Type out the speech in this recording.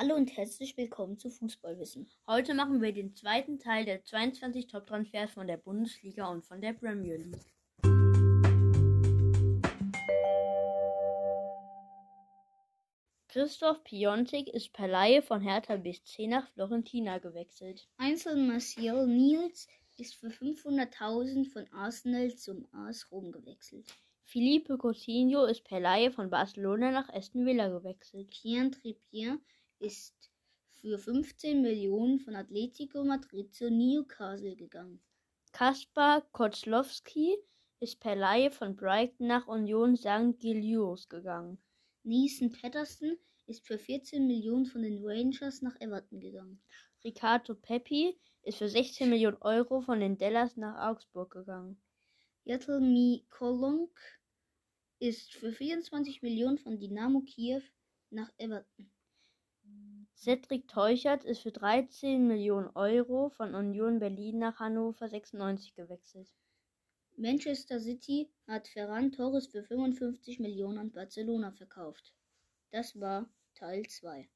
Hallo und herzlich willkommen zu Fußballwissen. Heute machen wir den zweiten Teil der 22 Top-Transfers von der Bundesliga und von der Premier League. Christoph Piontek ist per Laie von Hertha BSC nach Florentina gewechselt. Einzel Martial Niels ist für 500.000 von Arsenal zum AS Rom gewechselt. Philippe Coutinho ist per Laie von Barcelona nach Aston Villa gewechselt. Kieran Trippier ist für 15 Millionen von Atletico Madrid zu Newcastle gegangen. Kaspar Kozlowski ist per Laie von Brighton nach Union St. Gilloise gegangen. Neeson Patterson ist für 14 Millionen von den Rangers nach Everton gegangen. Ricardo Pepi ist für 16 Millionen Euro von den Dallas nach Augsburg gegangen. Yatel Kolonk ist für 24 Millionen von Dynamo Kiew nach Everton. Cedric Teuchert ist für 13 Millionen Euro von Union Berlin nach Hannover 96 gewechselt. Manchester City hat Ferran Torres für 55 Millionen an Barcelona verkauft. Das war Teil 2.